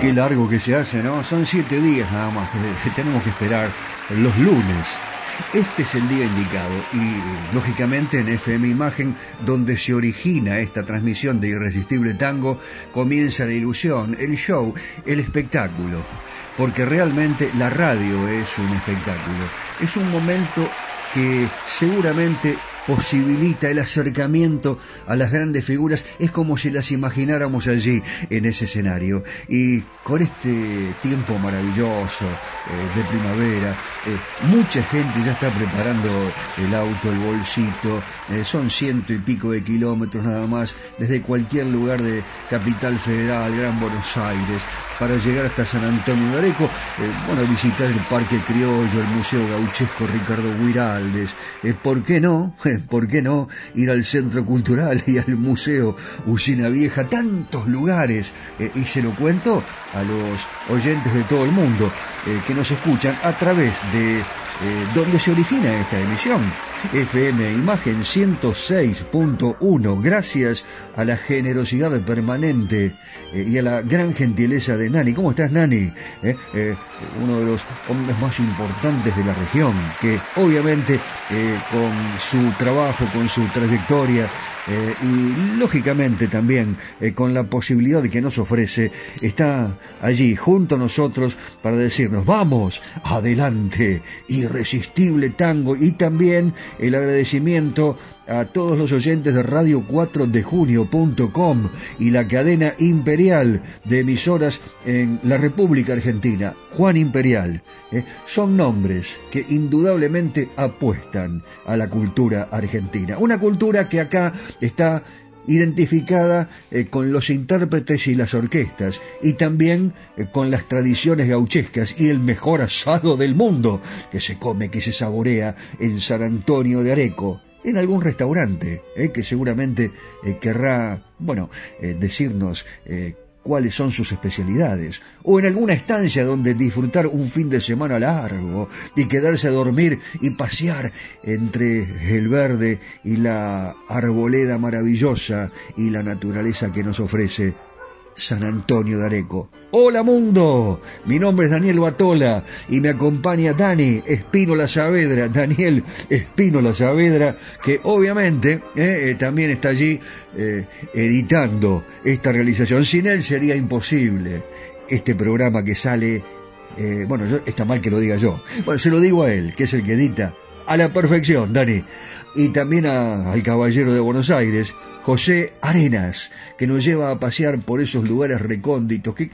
Qué largo que se hace, ¿no? Son siete días nada más que tenemos que esperar los lunes. Este es el día indicado y lógicamente en FM Imagen, donde se origina esta transmisión de Irresistible Tango, comienza la ilusión, el show, el espectáculo. Porque realmente la radio es un espectáculo. Es un momento que seguramente posibilita el acercamiento a las grandes figuras, es como si las imagináramos allí en ese escenario. Y con este tiempo maravilloso eh, de primavera, eh, mucha gente ya está preparando el auto, el bolsito, eh, son ciento y pico de kilómetros nada más desde cualquier lugar de Capital Federal, Gran Buenos Aires, para llegar hasta San Antonio de Areco, bueno, visitar el Parque Criollo, el Museo Gauchesco Ricardo Guiraldes, ¿por qué no? ¿por qué no ir al Centro Cultural y al Museo Usina Vieja? Tantos lugares. Eh, y se lo cuento a los oyentes de todo el mundo eh, que nos escuchan a través de eh, donde se origina esta emisión. FM Imagen 106.1, gracias a la generosidad permanente eh, y a la gran gentileza de Nani. ¿Cómo estás, Nani? Eh, uno de los hombres más importantes de la región, que obviamente con su trabajo, con su trayectoria, eh, y lógicamente también eh, con la posibilidad que nos ofrece, está allí junto a nosotros para decirnos, vamos, adelante, irresistible tango y también el agradecimiento a todos los oyentes de Radio 4 de Junio.com y la cadena imperial de emisoras en la República Argentina, Juan Imperial. ¿eh? son nombres que indudablemente apuestan a la cultura argentina. Una cultura que acá está identificada eh, con los intérpretes y las orquestas, y también eh, con las tradiciones gauchescas y el mejor asado del mundo, que se come, que se saborea en San Antonio de Areco en algún restaurante, eh, que seguramente querrá, bueno, decirnos cuáles son sus especialidades, o en alguna estancia donde disfrutar un fin de semana largo y quedarse a dormir y pasear entre el verde y la arboleda maravillosa y la naturaleza que nos ofrece San Antonio de Areco. Hola mundo, mi nombre es Daniel Batola y me acompaña Dani Espínola Saavedra, Daniel Espínola Saavedra, que obviamente eh, eh, también está allí eh, editando esta realización. Sin él sería imposible este programa que sale, bueno, está mal que lo diga yo, bueno, se lo digo a él, que es el que edita a la perfección, Dani, y también al caballero de Buenos Aires, José Arenas, que nos lleva a pasear por esos lugares recónditos que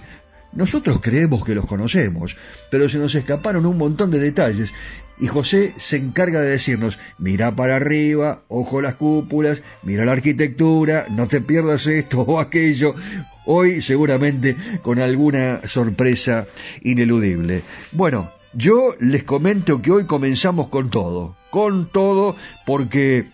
nosotros creemos que los conocemos, pero se nos escaparon un montón de detalles y José se encarga de decirnos, mira para arriba, ojo las cúpulas, mira la arquitectura, no te pierdas esto o aquello. Hoy seguramente con alguna sorpresa ineludible. Bueno, yo les comento que hoy comenzamos con todo, con todo porque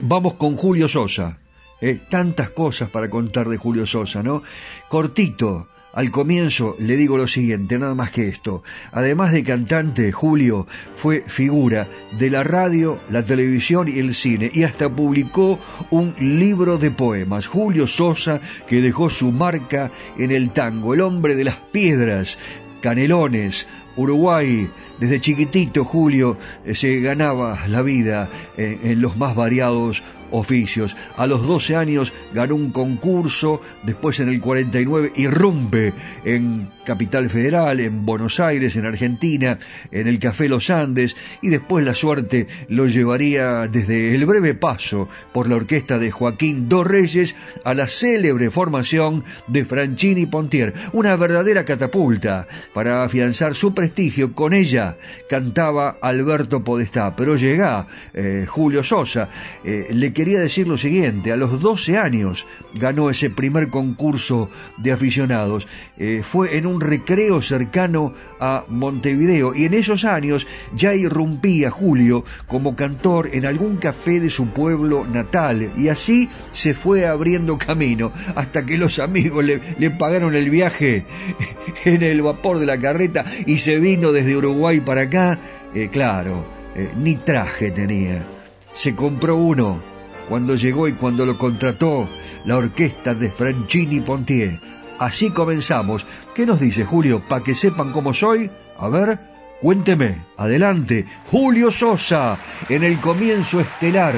vamos con Julio Sosa. Eh, tantas cosas para contar de Julio Sosa, ¿no? Cortito, al comienzo le digo lo siguiente, nada más que esto. Además de cantante, Julio fue figura de la radio, la televisión y el cine y hasta publicó un libro de poemas. Julio Sosa, que dejó su marca en el tango, el hombre de las piedras, Canelones, Uruguay, desde chiquitito Julio eh, se ganaba la vida eh, en los más variados oficios. A los 12 años ganó un concurso, después en el 49 irrumpe en Capital Federal, en Buenos Aires, en Argentina, en el Café Los Andes, y después la suerte lo llevaría desde el breve paso por la orquesta de Joaquín Dos Reyes a la célebre formación de Franchini Pontier, una verdadera catapulta para afianzar su prestigio. Con ella cantaba Alberto Podestá, pero llega eh, Julio Sosa, eh, le quería decir lo siguiente, a los 12 años ganó ese primer concurso de aficionados, eh, fue en un recreo cercano a Montevideo y en esos años ya irrumpía Julio como cantor en algún café de su pueblo natal y así se fue abriendo camino hasta que los amigos le, pagaron el viaje en el vapor de la carreta y se vino desde Uruguay para acá, eh, claro, eh, ni traje tenía. Se compró uno cuando llegó y cuando lo contrató la orquesta de Franchini Pontier Así comenzamos. ¿Qué nos dice Julio? Para que sepan cómo soy. A ver, cuénteme. Adelante. Julio Sosa en el comienzo estelar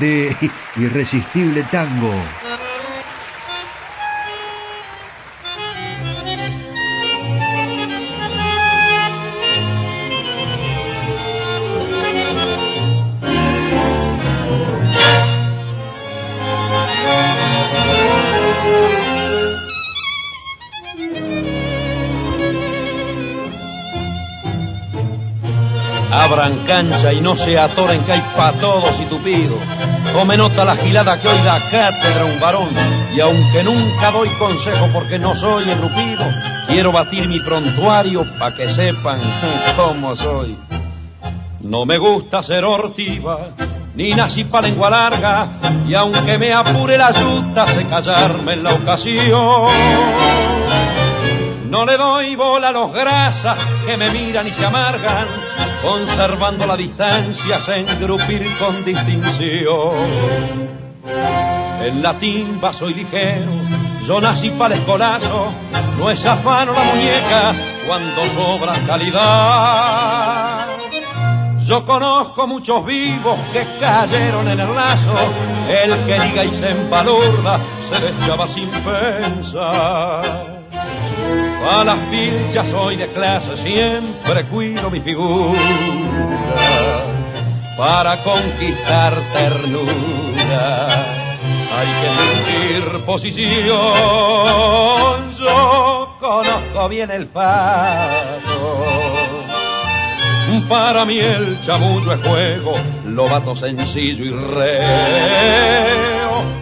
de Irresistible Tango. Cancha y no se atoren que hay pa' todos y tupido. Tome nota la gilada que hoy da cátedra un varón, y aunque nunca doy consejo porque no soy enrupido, quiero batir mi prontuario pa' que sepan cómo soy. No me gusta ser hortiva, ni nací pa' lengua larga, y aunque me apure la yuta, sé callarme en la ocasión. No le doy bola a los grasas que me miran y se amargan, conservando la distancia, se engrupir con distinción. En la timba soy ligero, yo nací para el escolazo, no es afano la muñeca cuando sobra calidad. Yo conozco muchos vivos que cayeron en el lazo, el que liga y se empalurda se le echaba sin pensar. A las pilchas soy de clase, siempre cuido mi figura para conquistar ternura. Hay que elegir posición, yo conozco bien el fato. Para mí el chamullo es juego, lo bato sencillo y reo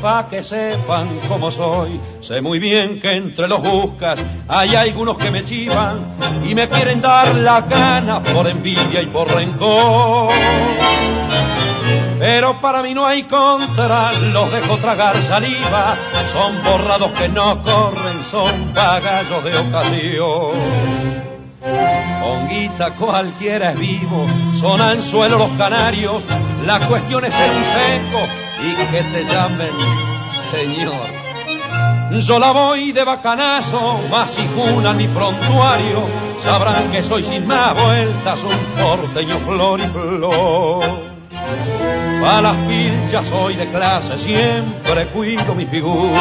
pa' que sepan cómo soy. Sé muy bien que entre los buscas hay algunos que me chivan y me quieren dar la gana por envidia y por rencor. Pero para mí no hay contra, los dejo tragar saliva, son borrados que no corren, son pagallos de ocasión. Con guita cualquiera es vivo, son anzuelos los canarios, la cuestión es ser un seco y que te llamen señor. Yo la voy de bacanazo, más si junan mi prontuario, sabrán que soy sin más vueltas un porteño flor y flor. A las pilchas soy de clase, siempre cuido mi figura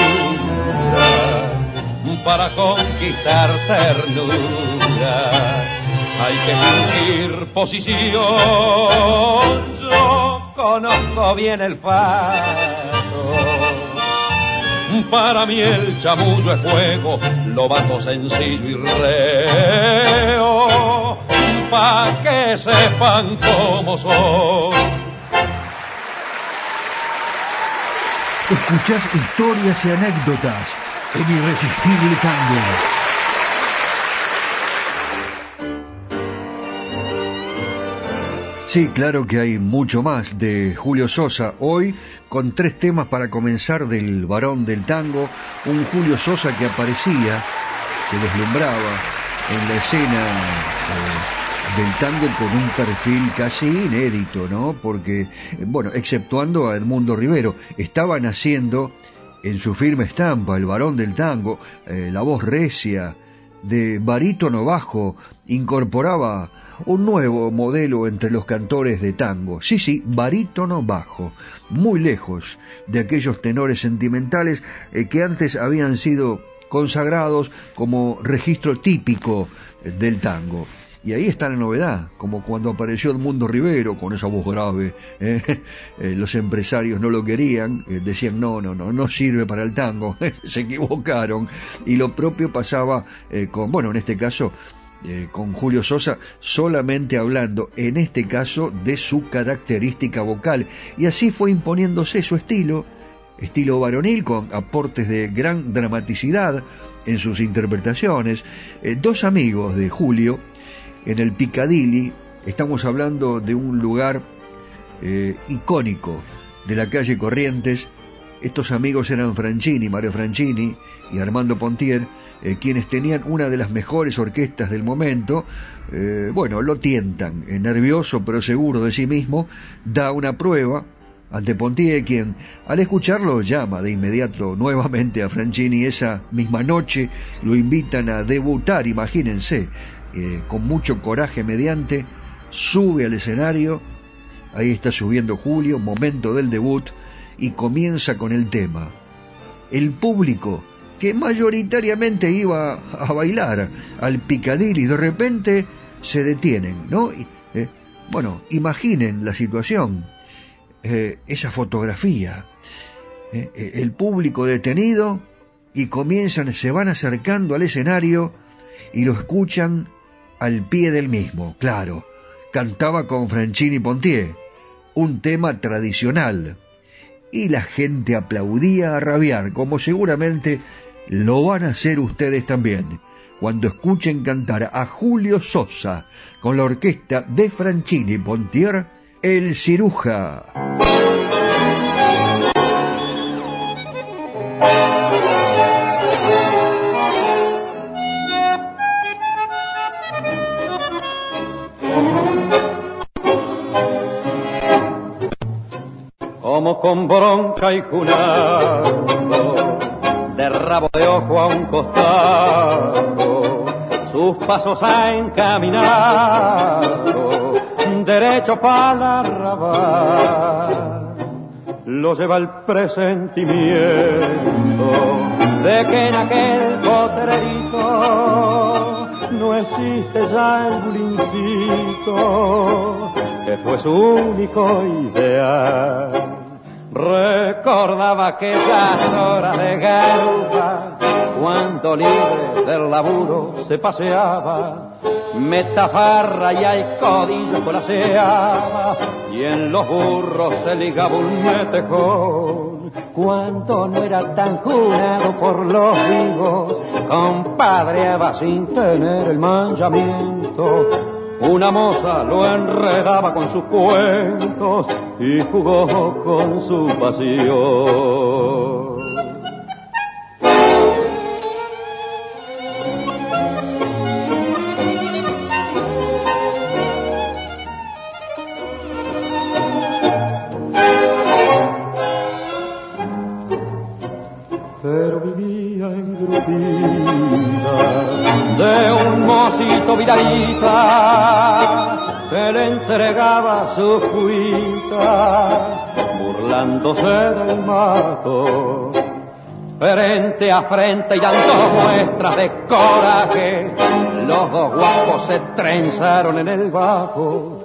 para conquistar ternura. Hay que fingir posición, yo conozco bien el fato. Para mí el chamullo es juego, lo bato sencillo y reo, pa' que sepan cómo soy. Escuchás historias y anécdotas en Irresistible Tango. Sí, claro que hay mucho más de Julio Sosa. Hoy con tres temas para comenzar del varón del tango, un Julio Sosa que aparecía, que deslumbraba en la escena eh, del tango con un perfil casi inédito, ¿no? Porque, bueno, exceptuando a Edmundo Rivero, estaba naciendo en su firme estampa, el varón del tango, eh, la voz recia, de barítono bajo, incorporaba un nuevo modelo entre los cantores de tango. Sí, sí, barítono bajo, muy lejos de aquellos tenores sentimentales eh, que antes habían sido consagrados como registro típico del tango. Y ahí está la novedad, como cuando apareció el Mundo Rivero con esa voz grave. ¿eh? Eh, los empresarios no lo querían, eh, decían no, no, no, no sirve para el tango, se equivocaron. Y lo propio pasaba con, bueno, en este caso, con Julio Sosa, solamente hablando, en este caso, de su característica vocal. Y así fue imponiéndose su estilo, estilo varonil, con aportes de gran dramaticidad en sus interpretaciones. dos amigos de Julio, en el Piccadilly, estamos hablando de un lugar eh, icónico de la calle Corrientes. Estos amigos eran Franchini, Mario Franchini y Armando Pontier, eh, quienes tenían una de las mejores orquestas del momento. Eh, bueno, lo tientan, nervioso pero seguro de sí mismo, da una prueba ante Pontier, quien al escucharlo llama de inmediato nuevamente a Franchini esa misma noche, lo invitan a debutar, imagínense, eh, con mucho coraje mediante, sube al escenario, ahí está subiendo Julio, momento del debut, y comienza con el tema. El público, que mayoritariamente iba a bailar al Picadilly, de repente se detienen, ¿no? Eh, bueno, imaginen la situación, eh, esa fotografía, el público detenido y comienzan, se van acercando al escenario y lo escuchan al pie del mismo, claro. Cantaba con Franchini Pontier, un tema tradicional. Y la gente aplaudía a rabiar, como seguramente lo van a hacer ustedes también, cuando escuchen cantar a Julio Sosa con la orquesta de Franchini Pontier, El Ciruja. Como con bronca y junado, de rabo de ojo a un costado, sus pasos ha encaminado, derecho para la arrabal. Lo lleva el presentimiento de que en aquel potrerito no existe ya el bulincito que fue su único ideal. Recordaba aquellas horas de garba cuando libre del laburo se paseaba, metafarra y al codillo colaseaba, y en los burros se ligaba un metejón. Cuando no era tan jurado por los vivos, compadreaba sin tener el manchamiento. Una moza lo enredaba con sus cuentos y jugó con su pasión. Mocito vidalita que entregaba sus cuitas burlándose del mato frente a frente y dando muestras de coraje. Los dos guapos se trenzaron en el bajo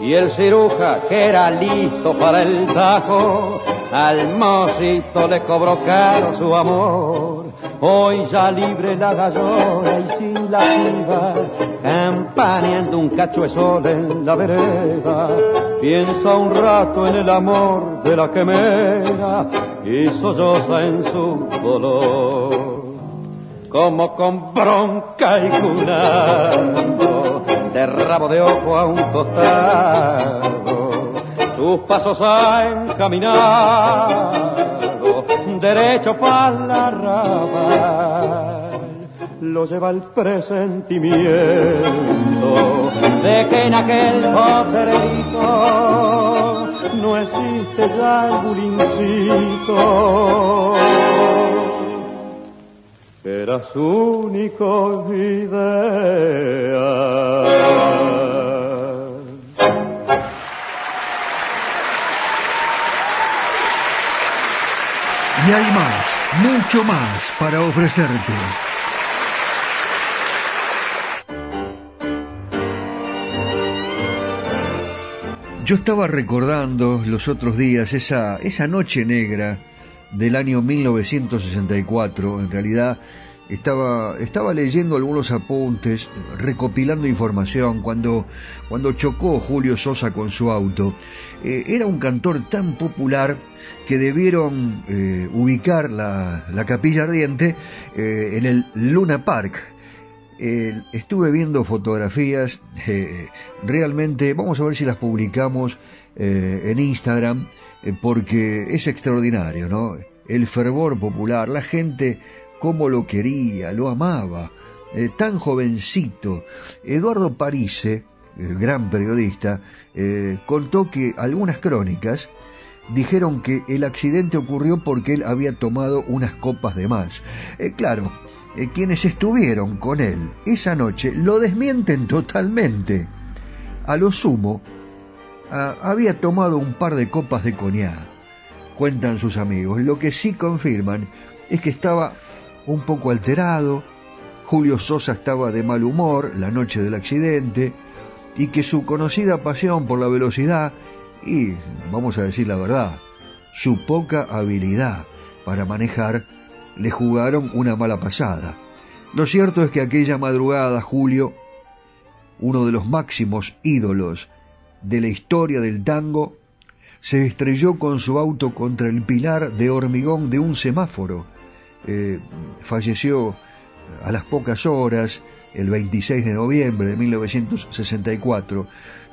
y el ciruja que era listo para el tajo al mocito le cobró caro su amor. Hoy ya libre la gallona y sin la piba, campaneando un cacho de sol en la vereda. Piensa un rato en el amor de la quemera y solloza en su dolor. Como con bronca y cunando, de rabo de ojo a un costado, sus pasos a encaminar derecho para la rama lo lleva el presentimiento de que en aquel potrerito no existe ya el bulincito era su único idea. Y hay más, mucho más para ofrecerte. Yo estaba recordando los otros días esa, esa noche negra del año 1964. En realidad estaba, estaba leyendo algunos apuntes, recopilando información cuando, cuando chocó Julio Sosa con su auto. Eh, era un cantor tan popular que debieron eh, ubicar la, la, capilla ardiente eh, en el Luna Park. Estuve viendo fotografías, realmente, vamos a ver si las publicamos en Instagram, porque es extraordinario, ¿no? El fervor popular, la gente cómo lo quería, lo amaba, tan jovencito. Eduardo Parise, gran periodista, contó que algunas crónicas dijeron que el accidente ocurrió porque él había tomado unas copas de más. Eh, claro, eh, quienes estuvieron con él esa noche lo desmienten totalmente. A lo sumo, había tomado un par de copas de coñac, cuentan sus amigos. Lo que sí confirman es que estaba un poco alterado, Julio Sosa estaba de mal humor la noche del accidente y que su conocida pasión por la velocidad y, vamos a decir la verdad, su poca habilidad para manejar le jugaron una mala pasada. Lo cierto es que aquella madrugada Julio, uno de los máximos ídolos de la historia del tango, se estrelló con su auto contra el pilar de hormigón de un semáforo. Eh, falleció a las pocas horas, el 26 de noviembre de 1964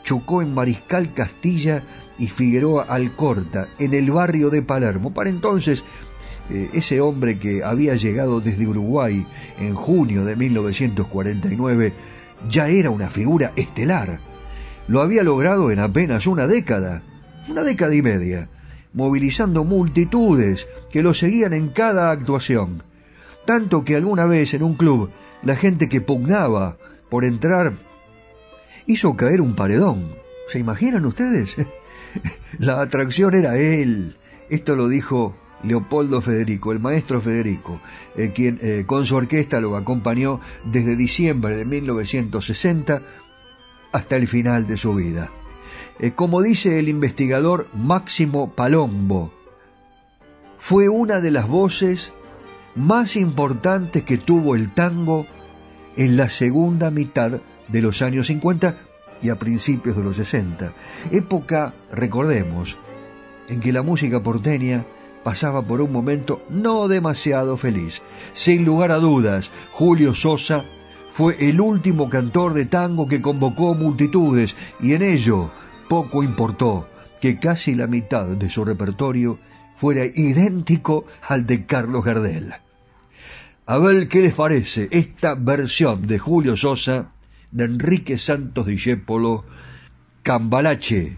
chocó en Mariscal Castilla y Figueroa Alcorta, en el barrio de Palermo. Para entonces, eh, ese hombre que había llegado desde Uruguay en junio de 1949 ya era una figura estelar. Lo había logrado en apenas una década, una década y media, movilizando multitudes que lo seguían en cada actuación. Tanto que alguna vez en un club la gente que pugnaba por entrar hizo caer un paredón. ¿Se imaginan ustedes? La atracción era él. Esto lo dijo Leopoldo Federico, el maestro Federico, eh, quien eh, con su orquesta lo acompañó desde diciembre de 1960 hasta el final de su vida. Eh, como dice el investigador Máximo Palombo, fue una de las voces más importantes que tuvo el tango en la segunda mitad de los años 50 y a principios de los 60, época, recordemos, en que la música porteña pasaba por un momento no demasiado feliz. Sin lugar a dudas, Julio Sosa fue el último cantor de tango que convocó multitudes y en ello poco importó que casi la mitad de su repertorio fuera idéntico al de Carlos Gardel. A ver qué les parece esta versión de Julio Sosa de Enrique Santos Discépolo, Cambalache.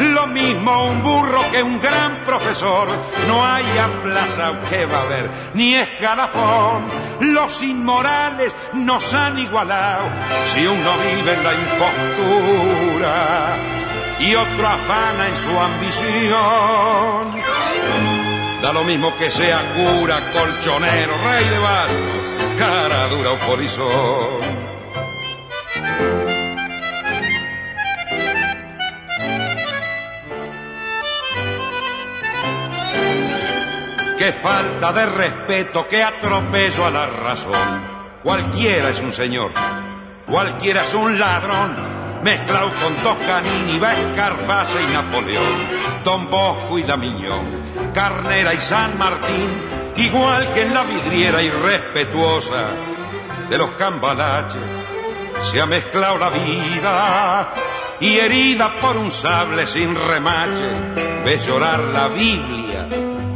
Lo mismo un burro que un gran profesor, no hay plaza que va a haber, ni escalafón los inmorales nos han igualado. Si uno vive en la impostura y otro afana en su ambición, da lo mismo que sea cura, colchonero, rey de barro, cara dura o polizón. Qué falta de respeto, qué atropello a la razón. Cualquiera es un señor, cualquiera es un ladrón, mezclado con Toscanini, Escarfase y Napoleón, Don Bosco y Damiñón, Carnera y San Martín, igual que en la vidriera irrespetuosa de los cambalaches, se ha mezclado la vida y herida por un sable sin remaches, ves llorar la Biblia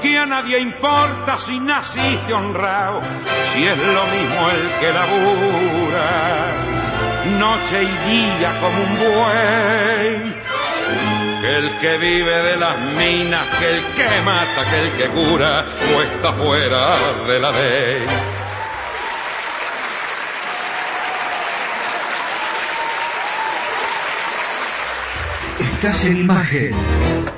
que a nadie importa si naciste honrado, si es lo mismo el que labura, noche y día como un buey. Que el que vive de las minas, que el que mata, que el que cura, o está fuera de la ley. Estás en imagen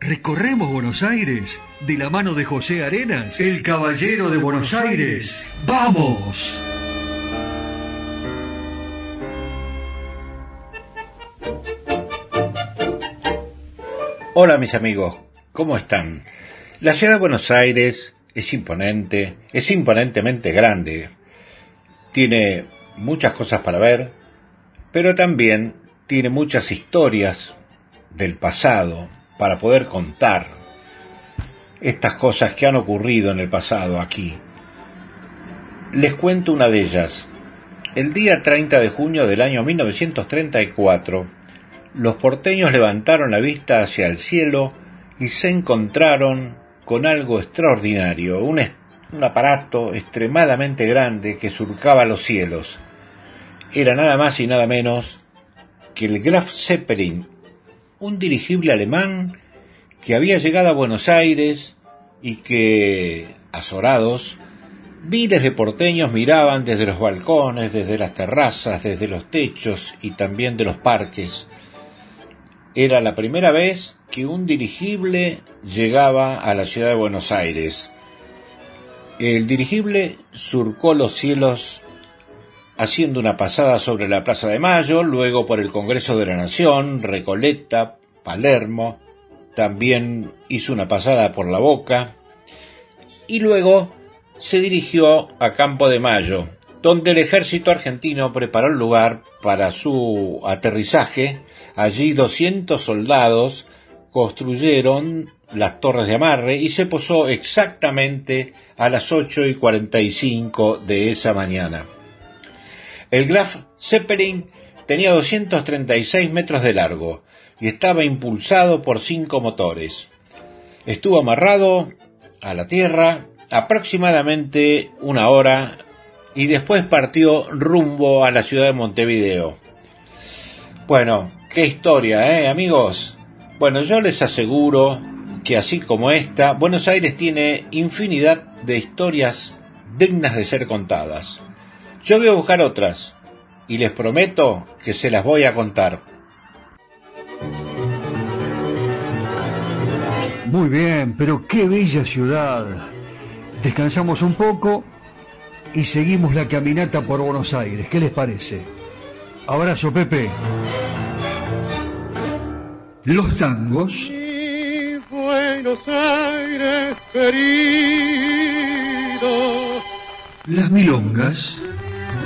Recorremos Buenos Aires de la mano de José Arenas, el caballero de Buenos Aires. ¡Vamos! Hola mis amigos, ¿cómo están? La ciudad de Buenos Aires es imponente, es imponentemente grande, tiene muchas cosas para ver, pero también tiene muchas historias del pasado, para poder contar estas cosas que han ocurrido en el pasado aquí. Les cuento una de ellas. El día 30 de junio del año 1934, los porteños levantaron la vista hacia el cielo y se encontraron con algo extraordinario, un, un aparato extremadamente grande que surcaba los cielos. Era nada más y nada menos que el Graf Zeppelin, un dirigible alemán que había llegado a Buenos Aires y que, azorados, miles de porteños miraban desde los balcones, desde las terrazas, desde los techos y también de los parques. Era la primera vez que un dirigible llegaba a la ciudad de Buenos Aires. El dirigible surcó los cielos haciendo una pasada sobre la Plaza de Mayo, luego por el Congreso de la Nación, Recoleta, Palermo, también hizo una pasada por la Boca y luego se dirigió a Campo de Mayo, donde el ejército argentino preparó el lugar para su aterrizaje. Allí 200 soldados construyeron las torres de amarre y se posó exactamente a las 8 y 45 de esa mañana. El Graf Zeppelin tenía 236 metros de largo y estaba impulsado por cinco motores. Estuvo amarrado a la tierra aproximadamente una hora y después partió rumbo a la ciudad de Montevideo. Bueno, qué historia, ¿eh, amigos? Bueno, yo les aseguro que así como esta, Buenos Aires tiene infinidad de historias dignas de ser contadas. Yo voy a buscar otras y les prometo que se las voy a contar. Muy bien, pero qué bella ciudad. Descansamos un poco y seguimos la caminata por Buenos Aires. ¿Qué les parece? Abrazo, Pepe. Los tangos. Buenos Aires querido. Las milongas.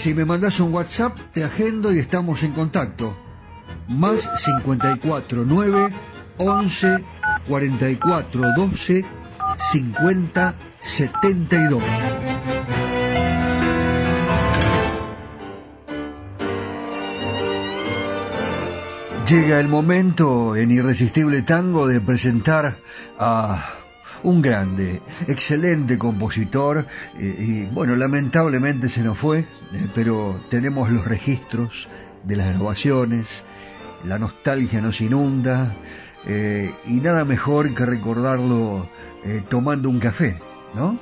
Si me mandas un WhatsApp, te agendo y estamos en contacto. Más 54 9 11 44 12 50 72. Llega el momento en Irresistible Tango de presentar a un grande, excelente compositor eh, y bueno, lamentablemente se nos fue, eh, pero tenemos los registros de las grabaciones, la nostalgia nos inunda eh, y nada mejor que recordarlo tomando un café, ¿no?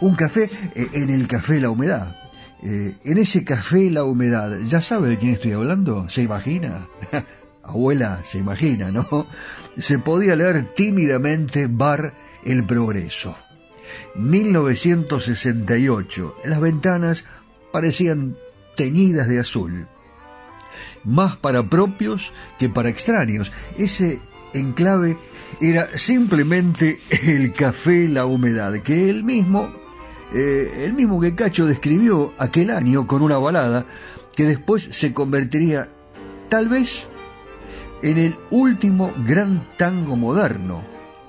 un café en el café La Humedad. en ese café La Humedad, ¿ya sabe de quién estoy hablando? ¿Se imagina? abuela se imagina, ¿no? Se podía leer tímidamente Bar El Progreso. 1968. Las ventanas parecían teñidas de azul. Más para propios que para extraños. Ese enclave era simplemente el café La Humedad, que él mismo, eh, el mismo que Cacho describió aquel año con una balada que después se convertiría tal vez en el último gran tango moderno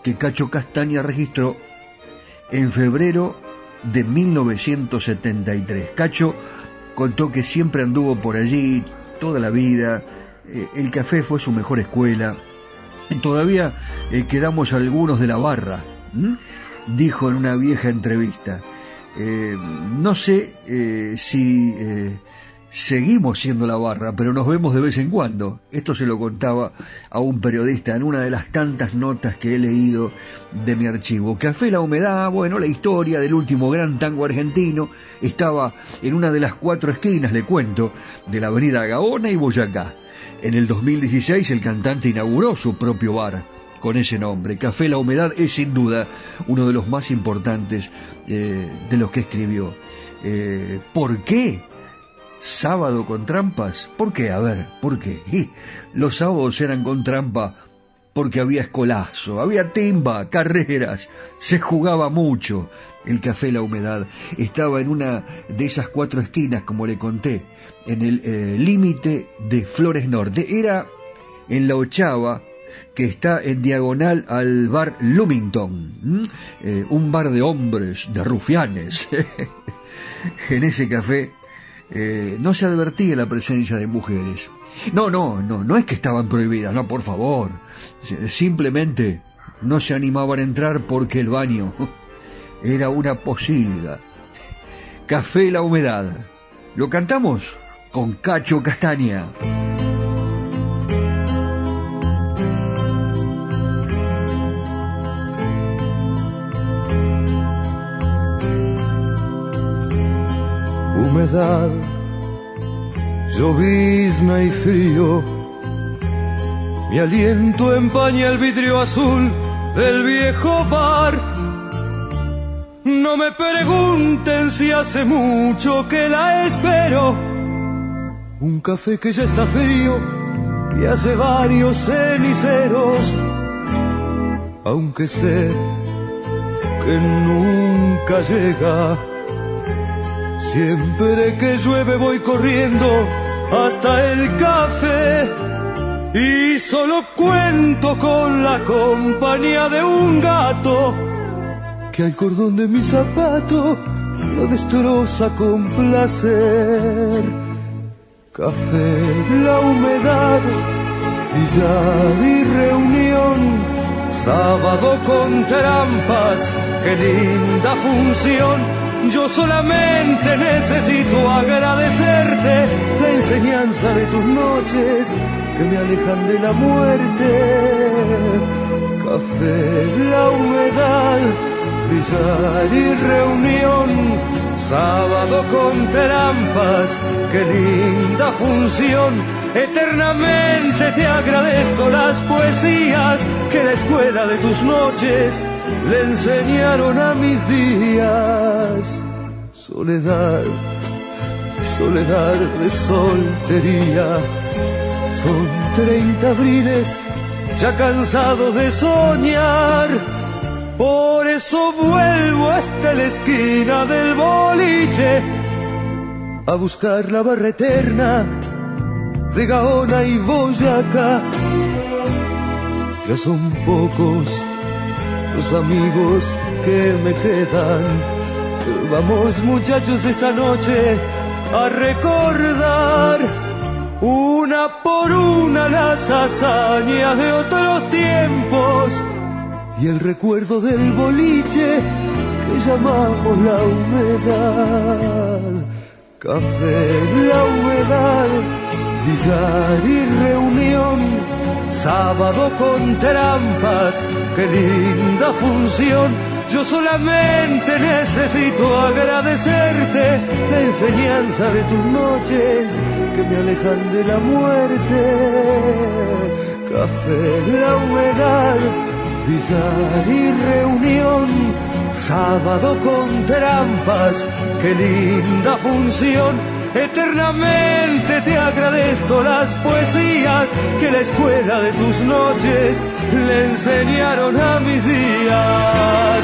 que Cacho Castaña registró en febrero de 1973. Cacho contó que siempre anduvo por allí toda la vida, eh, el café fue su mejor escuela, todavía eh, quedamos algunos de la barra, dijo en una vieja entrevista. Eh, no sé si seguimos siendo la barra, pero nos vemos de vez en cuando. Esto se lo contaba a un periodista en una de las tantas notas que he leído de mi archivo. Café La Humedad, bueno, la historia del último gran tango argentino, estaba en una de las cuatro esquinas, le cuento, de la avenida Gaona y Boyacá. En el 2016 el cantante inauguró su propio bar con ese nombre. Café La Humedad es sin duda uno de los más importantes eh, de los que escribió. Eh, ¿Por qué? Sábado con trampas. ¿Por qué? A ver, ¿por qué? los sábados eran con trampa porque había escolazo, había timba, carreras, se jugaba mucho. El café La Humedad estaba en una de esas cuatro esquinas, como le conté, en el eh, límite de Flores Norte. Era en la ochava, que está en diagonal al bar Lumington, eh, un bar de hombres, de rufianes. en ese café eh, no se advertía la presencia de mujeres. No, no, no, no es que estaban prohibidas, no, por favor. Simplemente no se animaban a entrar porque el baño era una posibilidad. Café La Humedad. ¿Lo cantamos? Con Cacho Castaña. Humedad, llovizna y frío. Mi aliento empaña el vidrio azul del viejo bar. No me pregunten si hace mucho que la espero. Un café que ya está frío y hace varios ceniceros. Aunque sé que nunca llega Siempre que llueve voy corriendo hasta el café y solo cuento con la compañía de un gato que al cordón de mi zapato lo destroza con placer. Café, la humedad, ya y reunión sábado con trampas, qué linda función. Yo solamente necesito agradecerte la enseñanza de tus noches que me alejan de la muerte. Café, la humedad, brillar y reunión, sábado con trampas, qué linda función. Eternamente te agradezco las poesías que la escuela de tus noches le enseñaron a mis días. Soledad, soledad de soltería son treinta abriles ya cansados de soñar. Por eso vuelvo hasta la esquina del boliche a buscar la barra eterna de Gaona y Boyacá. Ya son pocos los amigos que me quedan. Vamos muchachos esta noche a recordar una por una las hazañas de otros tiempos y el recuerdo del boliche que llamamos la humedad. Café, la humedad, billar y reunión, sábado con trampas, qué linda función. Yo solamente necesito agradecerte la enseñanza de tus noches que me alejan de la muerte. Café, la humedad, billar y reunión, sábado con trampas, qué linda función. Eternamente te agradezco las poesías que la escuela de tus noches le enseñaron a mis días.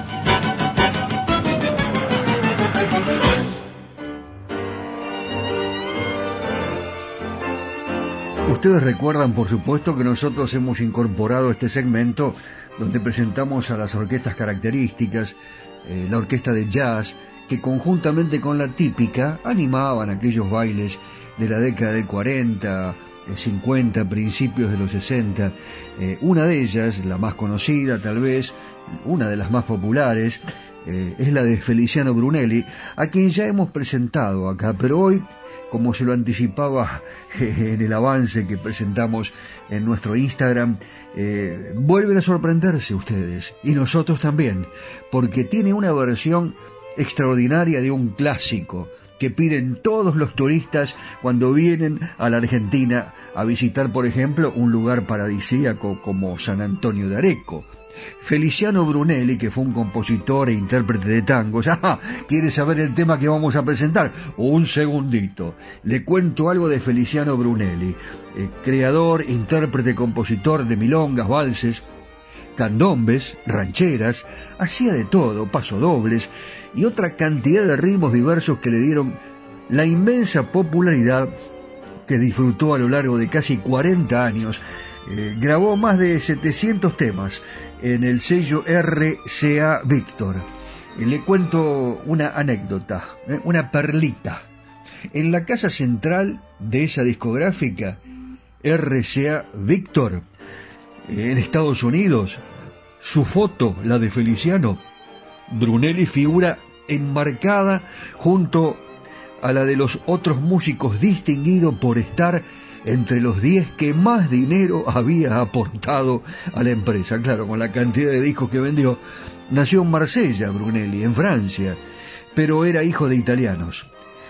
Ustedes recuerdan, por supuesto, que nosotros hemos incorporado este segmento donde presentamos a las orquestas características, eh, la orquesta de jazz, que conjuntamente con la típica animaban aquellos bailes de la década del 40, 50, principios de los 60. Eh, una de ellas, la más conocida tal vez, una de las más populares, eh, es la de Feliciano Brunelli, a quien ya hemos presentado acá, pero hoy, como se lo anticipaba en el avance que presentamos en nuestro Instagram, eh, vuelven a sorprenderse ustedes, y nosotros también, porque tiene una versión extraordinaria de un clásico que piden todos los turistas cuando vienen a la Argentina a visitar, por ejemplo, un lugar paradisíaco como San Antonio de Areco Feliciano Brunelli, que fue un compositor e intérprete de tangos, ah, ¿quiere saber el tema que vamos a presentar? Un segundito. Le cuento algo de Feliciano Brunelli, eh, creador, intérprete, compositor de milongas, valses, candombes, rancheras, hacía de todo, pasodobles y otra cantidad de ritmos diversos que le dieron la inmensa popularidad que disfrutó a lo largo de casi 40 años. Eh, grabó más de 700 temas en el sello RCA Víctor. Le cuento una anécdota, ¿eh? una perlita. En la casa central de esa discográfica, RCA Víctor, en Estados Unidos, su foto, la de Feliciano, Brunelli figura enmarcada junto a la de los otros músicos distinguidos por estar entre los 10 que más dinero había aportado a la empresa. Claro, con la cantidad de discos que vendió. Nació en Marsella, Brunelli, en Francia, pero era hijo de italianos.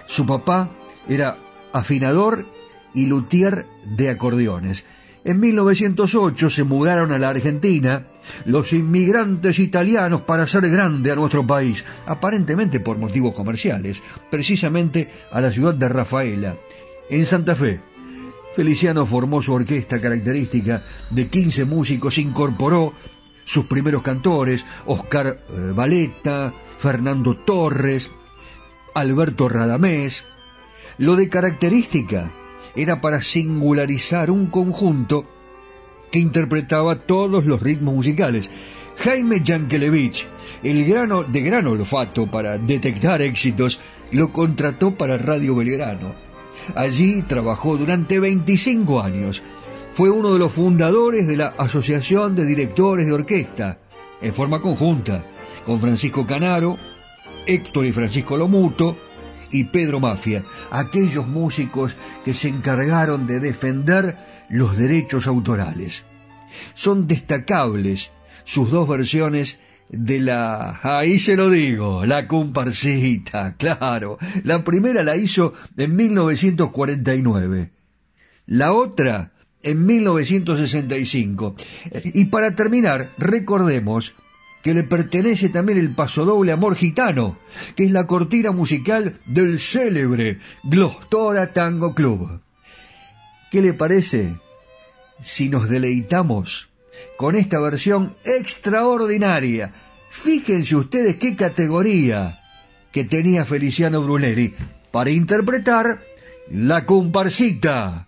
Su papá era afinador y luthier de acordeones En 1908 se mudaron a la Argentina los inmigrantes italianos para hacer grande a nuestro país, aparentemente por motivos comerciales, precisamente a la ciudad de Rafaela, en Santa Fe. Feliciano formó su orquesta característica de 15 músicos, incorporó sus primeros cantores, Oscar eh, Valeta, Fernando Torres, Alberto Radamés. Lo de característica era para singularizar un conjunto que interpretaba todos los ritmos musicales. Jaime Yankelevich, el grano de gran olfato para detectar éxitos, lo contrató para Radio Belgrano. Allí trabajó durante 25 años. Fue uno de los fundadores de la Asociación de Directores de Orquesta, en forma conjunta, con Francisco Canaro, Héctor y Francisco Lomuto, y Pedro Mafia, aquellos músicos que se encargaron de defender los derechos autorales. Son destacables sus dos versiones de la... Ahí se lo digo, la comparsita, claro. La primera la hizo en 1949. La otra en 1965. Y para terminar, recordemos que le pertenece también el pasodoble Amor Gitano, que es la cortina musical del célebre Glostora Tango Club. ¿Qué le parece si nos deleitamos con esta versión extraordinaria? Fíjense ustedes qué categoría que tenía Feliciano Brunelli para interpretar la comparsita.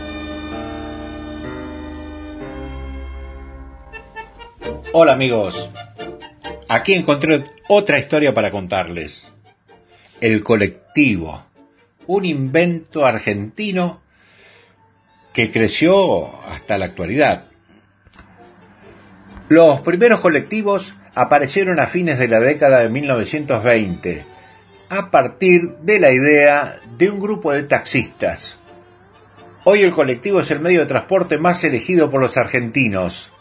Hola amigos, aquí encontré otra historia para contarles. El colectivo, un invento argentino que creció hasta la actualidad. Los primeros colectivos aparecieron a fines de la década de 1920, a partir de la idea de un grupo de taxistas. Hoy el colectivo es el medio de transporte más elegido por los argentinos.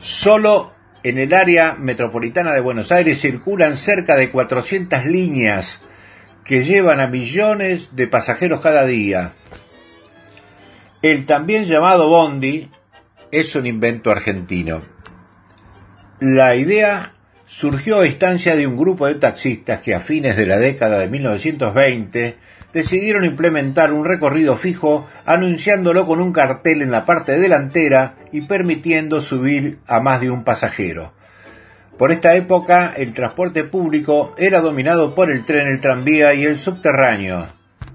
Solo en el área metropolitana de Buenos Aires circulan cerca de 400 líneas que llevan a millones de pasajeros cada día. El también llamado Bondi es un invento argentino. La idea surgió a instancia de un grupo de taxistas que a fines de la década de 1920 decidieron implementar un recorrido fijo anunciándolo con un cartel en la parte delantera y permitiendo subir a más de un pasajero. Por esta época el transporte público era dominado por el tren, el tranvía y el subterráneo,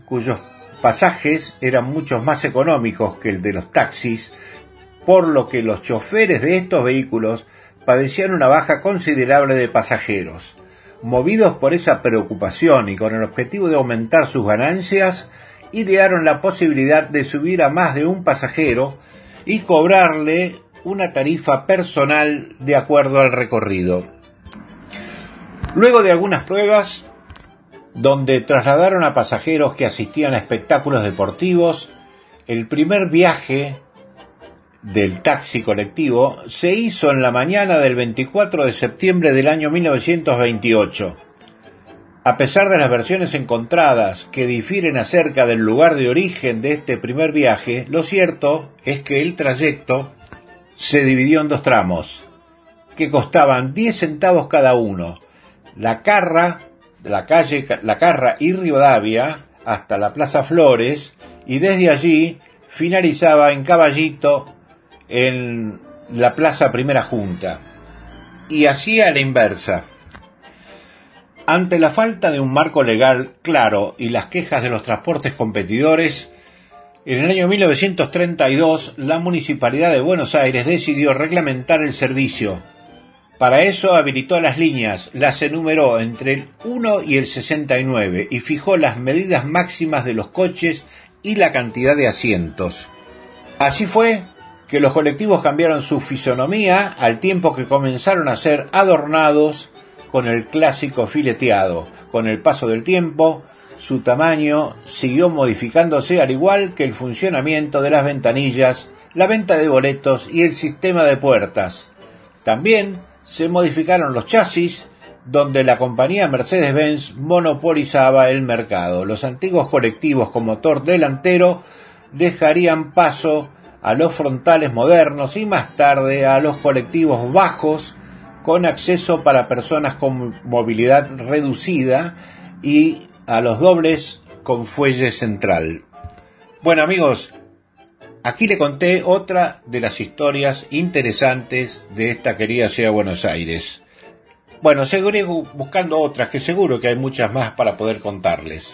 cuyos pasajes eran muchos más económicos que el de los taxis, por lo que los choferes de estos vehículos padecían una baja considerable de pasajeros. Movidos por esa preocupación y con el objetivo de aumentar sus ganancias, idearon la posibilidad de subir a más de un pasajero y cobrarle una tarifa personal de acuerdo al recorrido. Luego de algunas pruebas, donde trasladaron a pasajeros que asistían a espectáculos deportivos, el primer viaje del taxi colectivo se hizo en la mañana del 24 de septiembre del año 1928. A pesar de las versiones encontradas que difieren acerca del lugar de origen de este primer viaje, lo cierto es que el trayecto se dividió en dos tramos, que costaban 10 centavos cada uno. La Carra, la calle La y Rivadavia, hasta la Plaza Flores, y desde allí finalizaba en Caballito en la Plaza Primera Junta. Y así a la inversa. Ante la falta de un marco legal claro y las quejas de los transportes competidores, en el año 1932 la Municipalidad de Buenos Aires decidió reglamentar el servicio. Para eso habilitó las líneas, las enumeró entre el 1 y el 69 y fijó las medidas máximas de los coches y la cantidad de asientos. Así fue que los colectivos cambiaron su fisonomía al tiempo que comenzaron a ser adornados con el clásico fileteado. Con el paso del tiempo, su tamaño siguió modificándose al igual que el funcionamiento de las ventanillas, la venta de boletos y el sistema de puertas. También se modificaron los chasis, donde la compañía Mercedes-Benz monopolizaba el mercado. Los antiguos colectivos con motor delantero dejarían paso a los frontales modernos y más tarde a los colectivos bajos con acceso para personas con movilidad reducida y a los dobles con fuelle central. Bueno amigos, aquí le conté otra de las historias interesantes de esta querida ciudad de Buenos Aires. Bueno, seguiré buscando otras, que seguro que hay muchas más para poder contarles.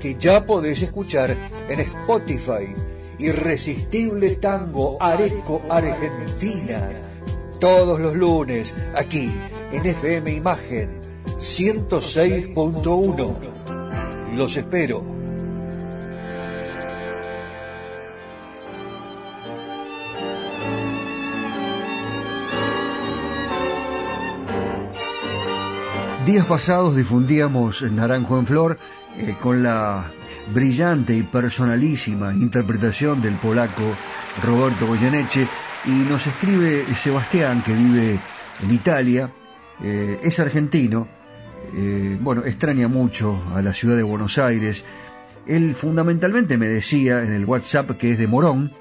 que ya podés escuchar en Spotify Irresistible Tango Areco Argentina. Todos los lunes, aquí en FM Imagen 106.1. Los espero. Días pasados difundíamos Naranjo en Flor eh, con la brillante y personalísima interpretación del polaco Roberto Goyeneche y nos escribe Sebastián que vive en Italia, eh, es argentino, eh, bueno, extraña mucho a la ciudad de Buenos Aires. Él fundamentalmente me decía en el WhatsApp que es de Morón,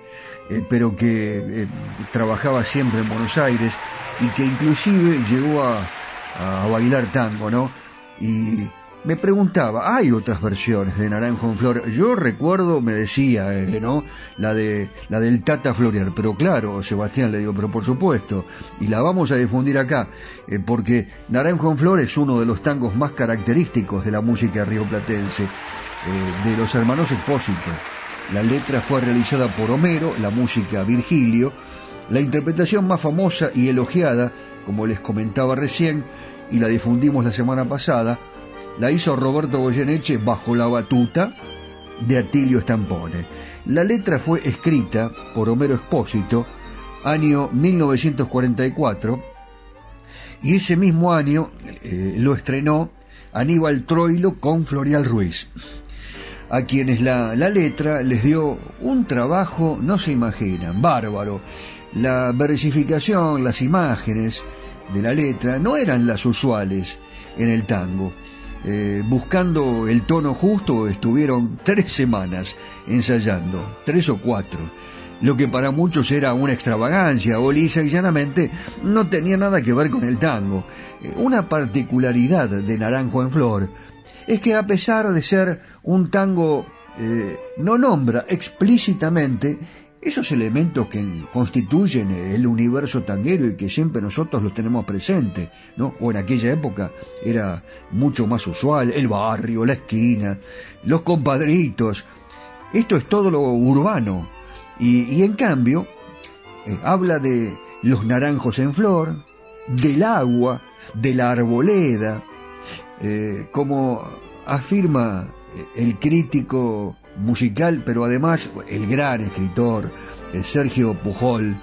pero que trabajaba siempre en Buenos Aires y que inclusive llegó a, a bailar tango, ¿no? Y me preguntaba, hay otras versiones de Naranjo en Flor. Yo recuerdo, me decía, eh, ¿no? La de la del Tata Florier, pero claro, Sebastián le digo, pero por supuesto, y la vamos a difundir acá, eh, porque Naranjo en Flor es uno de los tangos más característicos de la música rioplatense, eh, de los hermanos Expósito. La letra fue realizada por Homero, la música Virgilio, la interpretación más famosa y elogiada, como les comentaba recién, y la difundimos la semana pasada, la hizo Roberto Goyeneche bajo la batuta de Atilio Stampone. La letra fue escrita por Homero Expósito, año 1944, y ese mismo año eh, lo estrenó Aníbal Troilo con Florial Ruiz, a quienes la, la letra les dio un trabajo, no se imaginan, bárbaro. la versificación, las imágenes de la letra no eran las usuales en el tango. Eh, buscando el tono justo estuvieron tres semanas ensayando, tres o cuatro, lo que para muchos era una extravagancia o lisa y llanamente no tenía nada que ver con el tango. Eh, una particularidad de Naranjo en Flor es que a pesar de ser un tango eh, no nombra explícitamente esos elementos que constituyen el universo tanguero y que siempre nosotros los tenemos presentes, ¿no? O en aquella época era mucho más usual, el barrio, la esquina, los compadritos. Esto es todo lo urbano. Y, en cambio, eh, habla de los naranjos en flor, del agua, de la arboleda, eh, como afirma el crítico musical, pero además el gran escritor Sergio Pujol,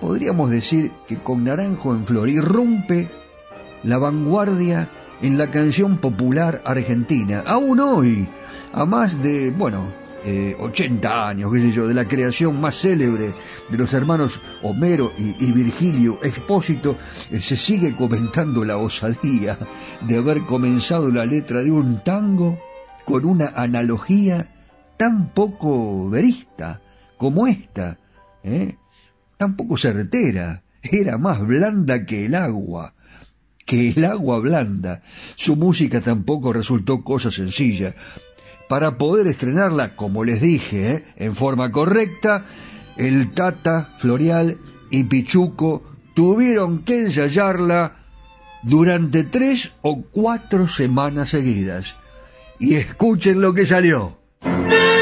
podríamos decir que con Naranjo en Flor irrumpe la vanguardia en la canción popular argentina, aún hoy, a más de, bueno, 80 eh, años, qué sé yo, de la creación más célebre de los hermanos Homero y, Virgilio Expósito, eh, se sigue comentando la osadía de haber comenzado la letra de un tango con una analogía tan poco verista como esta, ¿eh? tan poco certera, era más blanda que el agua, que el agua blanda. Su música tampoco resultó cosa sencilla. Para poder estrenarla, como les dije, ¿eh? en forma correcta, el Tata, Florial y Pichuco tuvieron que ensayarla durante tres o cuatro semanas seguidas. Y escuchen lo que salió. Thank you.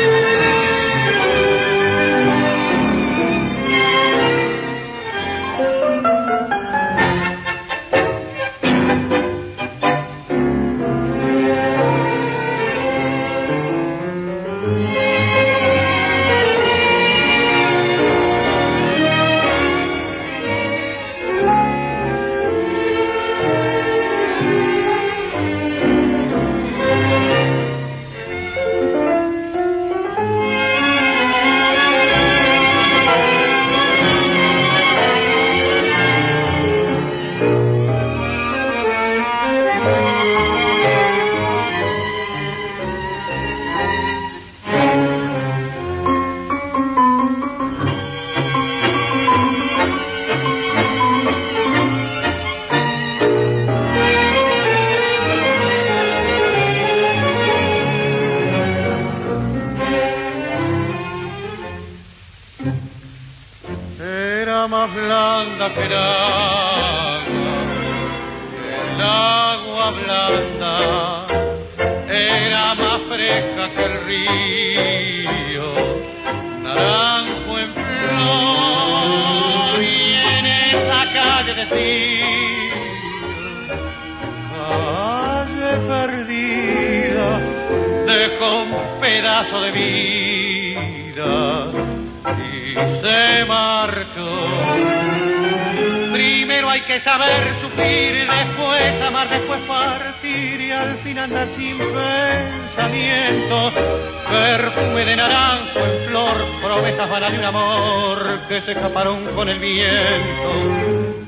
Se escaparon con el viento.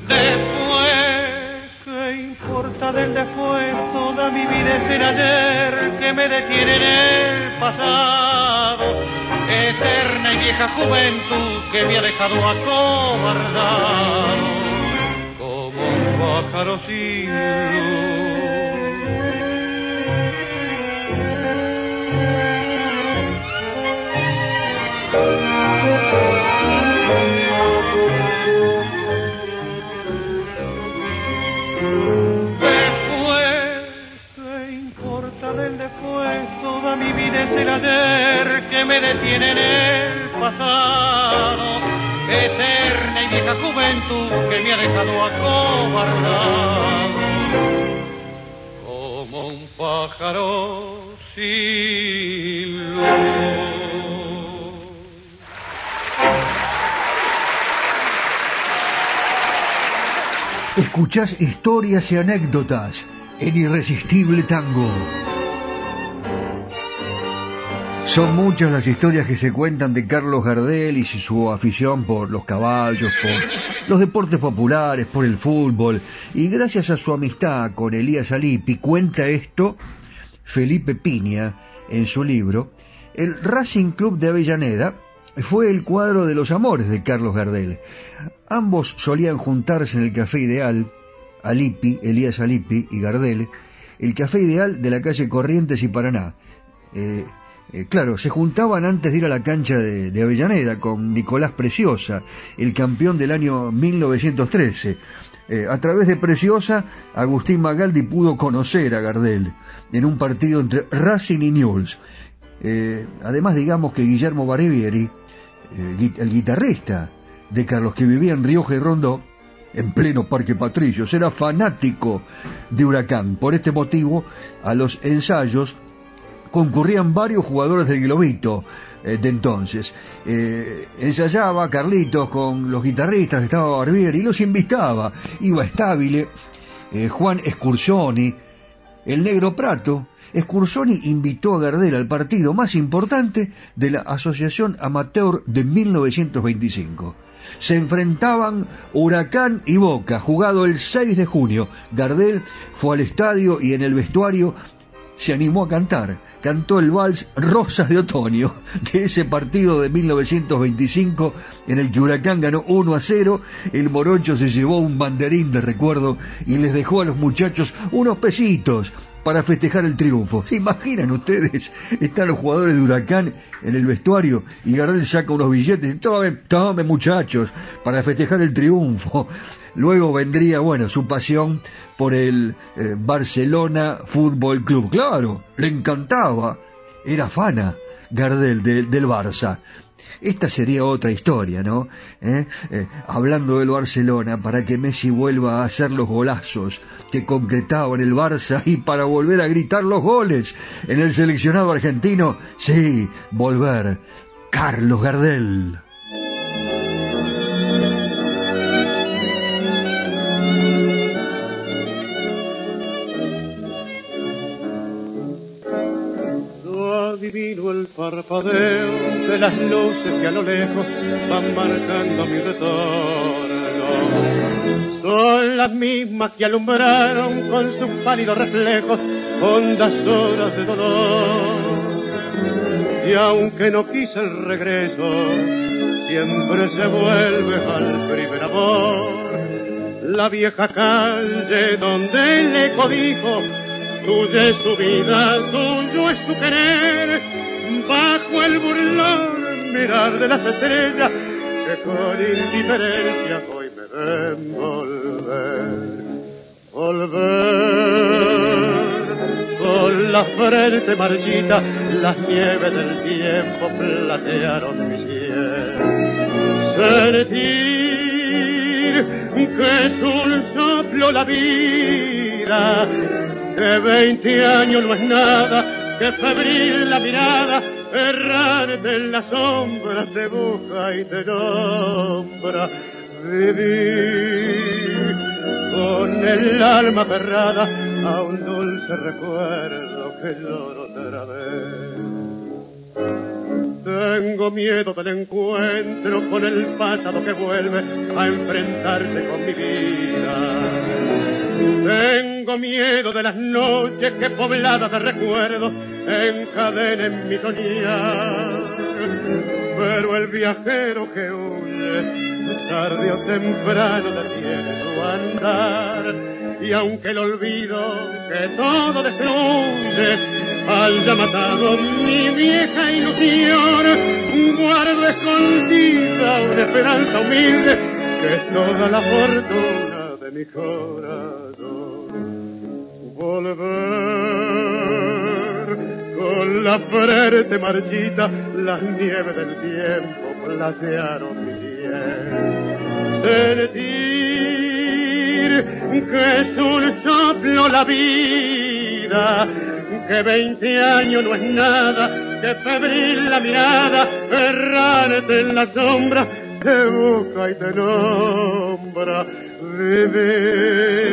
Después, ¿qué importa del después? Toda mi vida es el ayer que me detiene en el pasado. Eterna y vieja juventud que me ha dejado acobardado como un pájaro sin luz. Es el que me detiene en el pasado, eterna y vieja juventud que me ha dejado acobardado, como un pájaro sin luz. Escuchás historias y anécdotas en Irresistible Tango. Son muchas las historias que se cuentan de Carlos Gardel y su afición por los caballos, por los deportes populares, por el fútbol. Y gracias a su amistad con Elías Alipi, cuenta esto Felipe Piña en su libro. El Racing Club de Avellaneda fue el cuadro de los amores de Carlos Gardel. Ambos solían juntarse en el Café Ideal, Alipi, Elías Alipi y Gardel, el Café Ideal de la calle Corrientes y Paraná. Eh, eh, claro, se juntaban antes de ir a la cancha de, Avellaneda con Nicolás Preciosa, el campeón del año 1913. Eh, a través de Preciosa, Agustín Magaldi pudo conocer a Gardel en un partido entre Racing y Newell's. Eh, además, digamos que Guillermo Barbieri, el guitarrista de Carlos que vivía en Rioja y Rondó, en pleno Parque Patricios, era fanático de Huracán. Por este motivo, a los ensayos concurrían varios jugadores del Globito eh, de entonces. Eh, ensayaba Carlitos con los guitarristas, estaba Barbieri y los invitaba. Iba Estabile, eh, Juan Escursoni, el Negro Prato. Escursoni invitó a Gardel al partido más importante de la Asociación Amateur de 1925 se enfrentaban Huracán y Boca, jugado el 6 de junio. Gardel fue al estadio y en el vestuario se animó a cantar cantó el vals Rosas de Otoño de ese partido de 1925 en el que Huracán ganó 1 a 0. El Morocho se llevó un banderín de recuerdo y les dejó a los muchachos unos pesitos para festejar el triunfo. ¿Se imaginan ustedes? Están los jugadores de Huracán en el vestuario y Gardel saca unos billetes. Tome, tome muchachos, para festejar el triunfo. Luego vendría, bueno, su pasión por el eh, Barcelona Fútbol Club. Claro, le encantaba. Era fana Gardel del Barça. Esta sería otra historia, ¿no? ¿Eh? Eh, hablando del Barcelona, para que Messi vuelva a hacer los golazos que concretaba en el Barça y para volver a gritar los goles en el seleccionado argentino, sí, volver. Carlos Gardel. divino el parpadeo de las luces que a lo lejos van marcando mi retorno. Son las mismas que alumbraron con sus pálidos reflejos hondas horas de dolor. Y aunque no quise el regreso, siempre se vuelve al primer amor. La vieja calle donde le codijo Tuya es su vida, tuyo es su querer, bajo el burlón mirar de las estrellas que con indiferencia hoy me ven volver. Volver con la frente marchita, las nieves del tiempo platearon mi cielo. Sentir que es un soplo la vida que veinte años no es nada, que febril la mirada, errante en las sombras te busca y te nombra. Vivir con el alma cerrada a un dulce recuerdo que lloro otra vez. Tengo miedo del encuentro con el pasado que vuelve a enfrentarse con mi vida. Tengo miedo de las noches que pobladas de recuerdos encadenen mi soñar. Pero el viajero que huye, tarde o temprano detiene su andar. Y aunque el olvido que todo destruye haya matado mi vieja ilusión, guardo escondida una esperanza humilde que es toda la fortuna de mi corazón volver con la frente marchita las nieves del tiempo platearon mi piel. Sentir que es un soplo la vida que veinte años no es nada que febril la mirada errante en la sombra te busca y te nombra vivir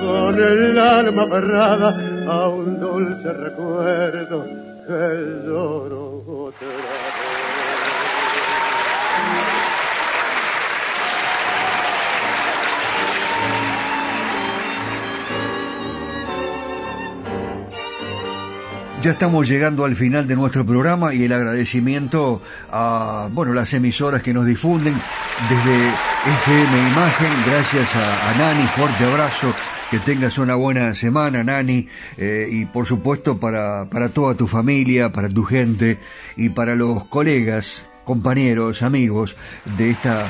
con el alma aferrada a un dulce recuerdo que lloro otra vez. Ya estamos llegando al final de nuestro programa y el agradecimiento a bueno las emisoras que nos difunden desde FM Imagen. Gracias a, Nani, fuerte abrazo. Que tengas una buena semana, Nani, eh, y por supuesto para, para toda tu familia, para tu gente y para los colegas, compañeros, amigos de esta eh,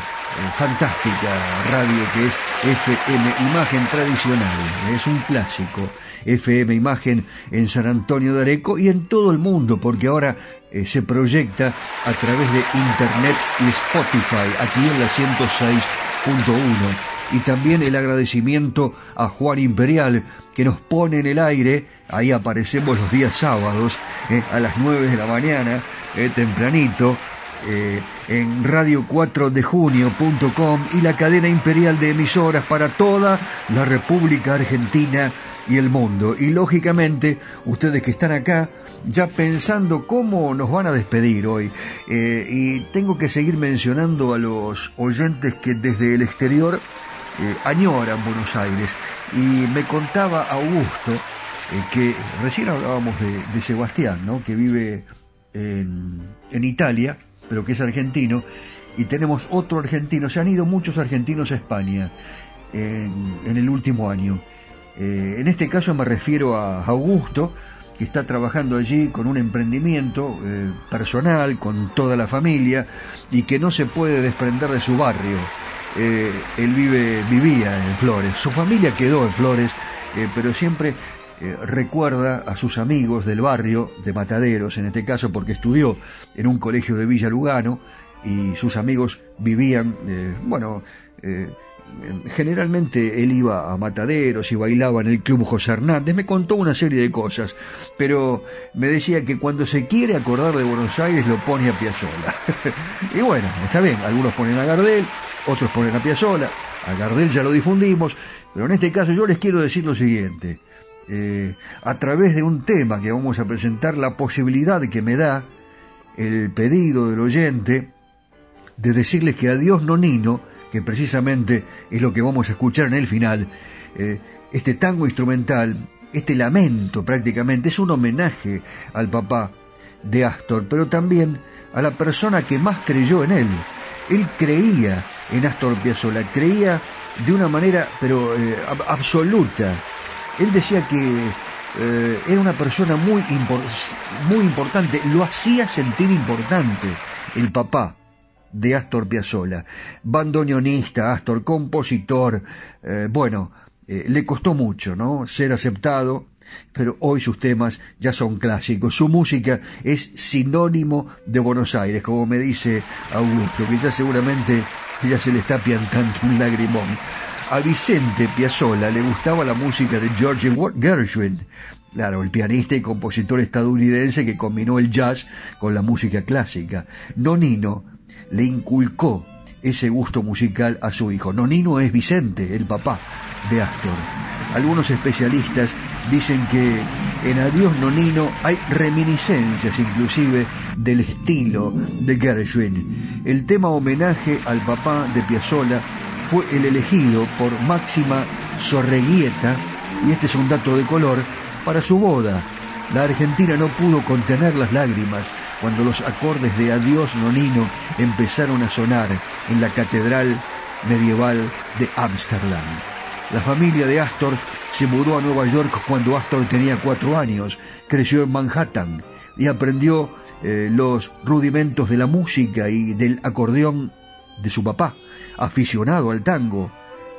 fantástica radio que es FM Imagen Tradicional. Es un clásico. FM Imagen en San Antonio de Areco y en todo el mundo, porque ahora eh, se proyecta a través de Internet y Spotify, aquí en la 106.1. Y también el agradecimiento a Juan Imperial, que nos pone en el aire, ahí aparecemos los días sábados, eh, a las 9 de la mañana, eh, tempranito, en radio4dejunio.com y la cadena imperial de emisoras para toda la República Argentina y el mundo. Y lógicamente, ustedes que están acá, ya pensando cómo nos van a despedir hoy. Eh, y tengo que seguir mencionando a los oyentes que desde el exterior eh, añoran Buenos Aires. Y me contaba Augusto eh, que recién hablábamos de, Sebastián, ¿no? que vive en, en Italia, pero que es argentino. Y tenemos otro argentino, se han ido muchos argentinos a España en el último año. Eh, en este caso me refiero a Augusto, que está trabajando allí con un emprendimiento eh, personal, con toda la familia, y que no se puede desprender de su barrio. Eh, él vive, vivía en Flores, su familia quedó en Flores, pero siempre recuerda a sus amigos del barrio, de Mataderos, en este caso porque estudió en un colegio de Villa Lugano, y sus amigos vivían, bueno, generalmente él iba a Mataderos y bailaba en el Club José Hernández, me contó una serie de cosas, pero me decía que cuando se quiere acordar de Buenos Aires lo pone a Piazzolla. y bueno, está bien, algunos ponen a Gardel, otros ponen a Piazzolla, a Gardel ya lo difundimos, pero en este caso yo les quiero decir lo siguiente, eh, a través de un tema que vamos a presentar, la posibilidad que me da el pedido del oyente de decirles que adiós Nonino, que precisamente es lo que vamos a escuchar en el final, eh, este tango instrumental, este lamento prácticamente, es un homenaje al papá de Astor, pero también a la persona que más creyó en él. Él creía en Astor Piazzolla, creía de una manera, pero eh, ab- absoluta. Él decía que eh, era una persona muy, muy importante, lo hacía sentir importante, el papá de Astor Piazzolla, bandoneonista, Astor, compositor, eh, bueno, eh, le costó mucho, ¿no? Ser aceptado, pero hoy sus temas ya son clásicos. Su música es sinónimo de Buenos Aires, como me dice Augusto, que ya seguramente ya se le está piantando un lagrimón. A Vicente Piazzolla le gustaba la música de George Gershwin, claro, el pianista y compositor estadounidense que combinó el jazz con la música clásica. Nonino le inculcó ese gusto musical a su hijo. Nonino es Vicente, el papá de Astor. Algunos especialistas dicen que en Adiós Nonino hay reminiscencias inclusive del estilo de Gershwin. El tema homenaje al papá de Piazzolla fue el elegido por Máxima Sorreguieta, y este es un dato de color, para su boda. La Argentina no pudo contener las lágrimas cuando los acordes de Adiós Nonino empezaron a sonar en la catedral medieval de Ámsterdam. La familia de Astor se mudó a Nueva York cuando Astor tenía cuatro años, creció en Manhattan y aprendió eh, los rudimentos de la música y del acordeón de su papá, aficionado al tango.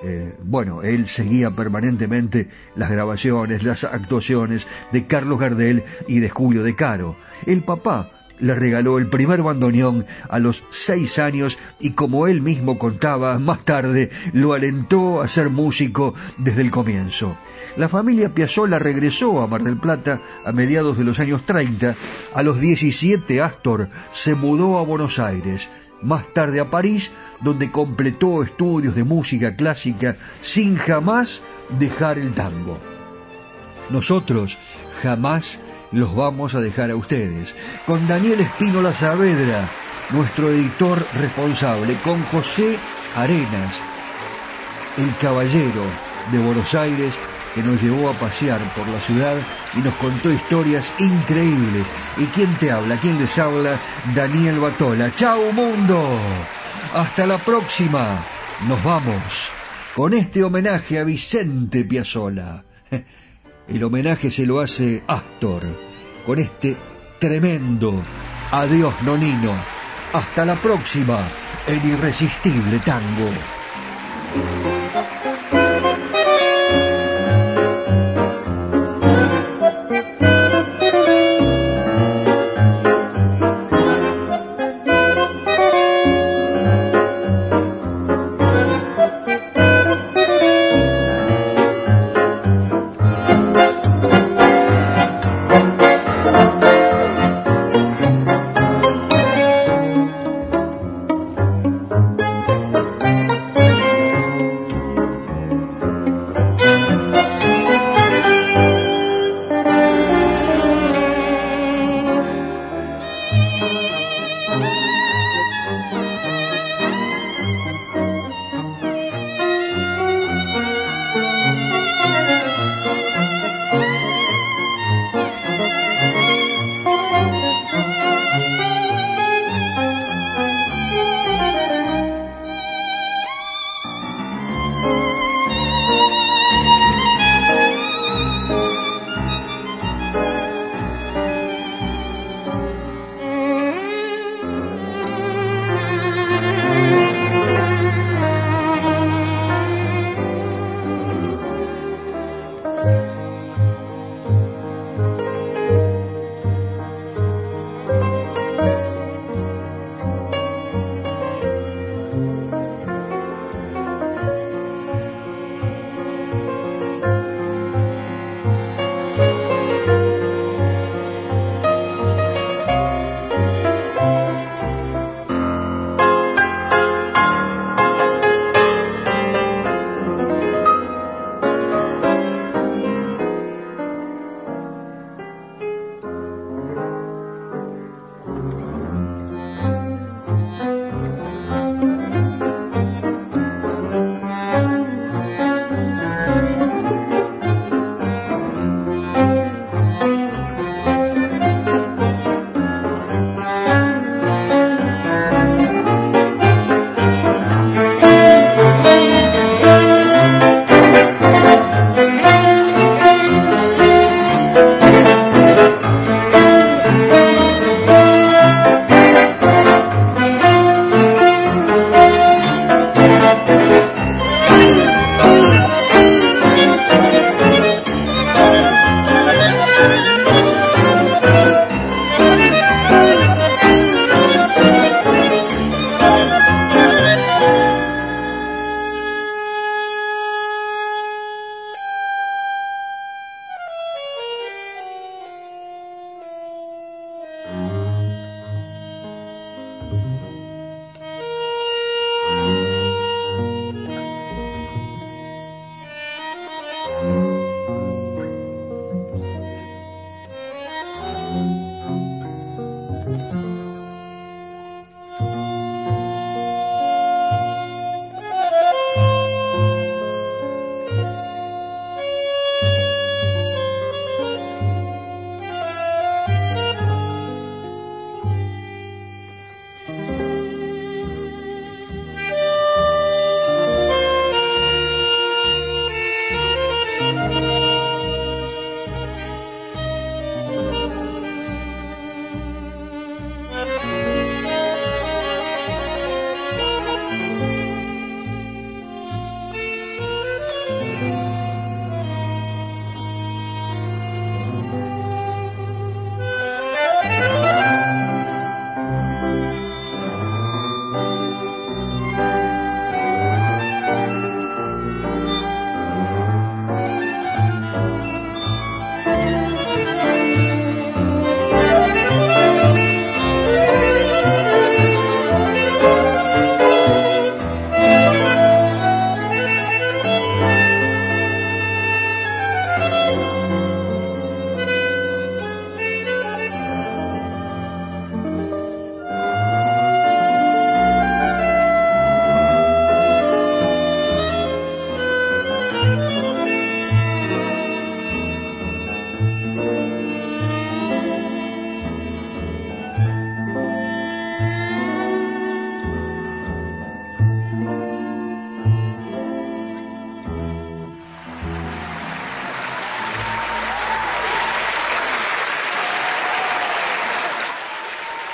Eh, bueno, él seguía permanentemente las grabaciones, las actuaciones de Carlos Gardel y de Julio De Caro. El papá le regaló el primer bandoneón a los seis años y como él mismo contaba más tarde, lo alentó a ser músico desde el comienzo. La familia Piazzolla regresó a Mar del Plata a mediados de los años 30. A los 17 Astor se mudó a Buenos Aires, más tarde a París, donde completó estudios de música clásica sin jamás dejar el tango. Nosotros jamás los vamos a dejar a ustedes. Con Daniel Espínola Saavedra, nuestro editor responsable, con José Arenas, el caballero de Buenos Aires, que nos llevó a pasear por la ciudad y nos contó historias increíbles. ¿Y quién te habla? ¿Quién les habla? Daniel Batola. ¡Chao mundo! Hasta la próxima. Nos vamos con este homenaje a Vicente Piazzola. El homenaje se lo hace Astor con este tremendo Adiós Nonino. Hasta la próxima en Irresistible Tango.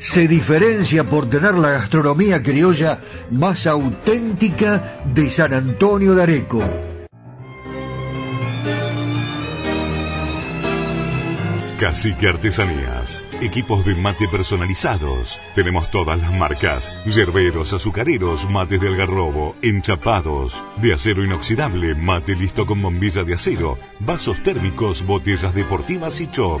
se diferencia por tener la gastronomía criolla más auténtica de San Antonio de Areco. Cacique Artesanías. Equipos de mate personalizados. Tenemos todas las marcas. Yerberos, azucareros, mates de algarrobo, enchapados, de acero inoxidable, mate listo con bombilla de acero, vasos térmicos, botellas deportivas y chop.